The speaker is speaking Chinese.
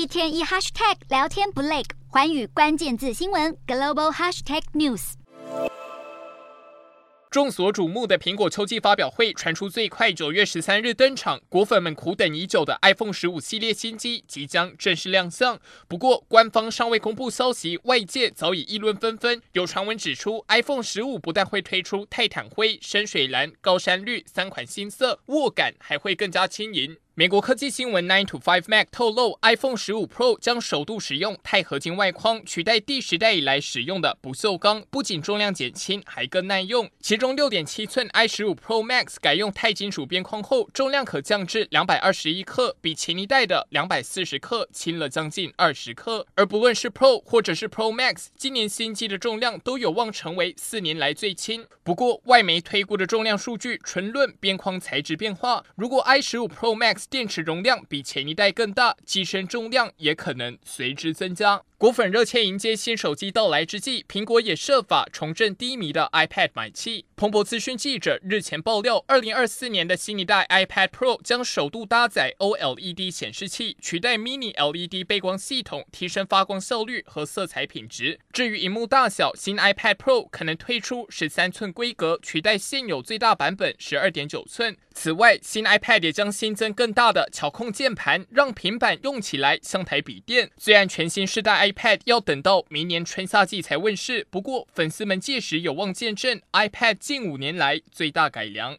一天一 hashtag 聊天不累，寰宇关键字新闻 global hashtag news。众所瞩目的苹果秋季发表会传出最快九月十三日登场，果粉们苦等已久的 iPhone 十五系列新机即将正式亮相。不过，官方尚未公布消息，外界早已议论纷纷。有传闻指出，iPhone 十五不但会推出泰坦灰、深水蓝、高山绿三款新色，握感还会更加轻盈。美国科技新闻 Nine to Five Mac 透露，iPhone 十五 Pro 将首度使用钛合金外框，取代第十代以来使用的不锈钢，不仅重量减轻，还更耐用。其中六点七寸 i 十五 Pro Max 改用钛金属边框后，重量可降至两百二十一克，比前一代的两百四十克轻了将近二十克。而不论是 Pro 或者是 Pro Max，今年新机的重量都有望成为四年来最轻。不过，外媒推估的重量数据纯论边框材质变化，如果 i 十五 Pro Max 电池容量比前一代更大，机身重量也可能随之增加。果粉热切迎接新手机到来之际，苹果也设法重振低迷的 iPad 买气。彭博资讯记者日前爆料，二零二四年的新一代 iPad Pro 将首度搭载 OLED 显示器，取代 Mini LED 背光系统，提升发光效率和色彩品质。至于荧幕大小，新 iPad Pro 可能推出十三寸规格，取代现有最大版本十二点九寸。此外，新 iPad 也将新增更大的巧控键盘，让平板用起来像台笔电。虽然全新世代 i iPad 要等到明年春夏季才问世，不过粉丝们届时有望见证 iPad 近五年来最大改良。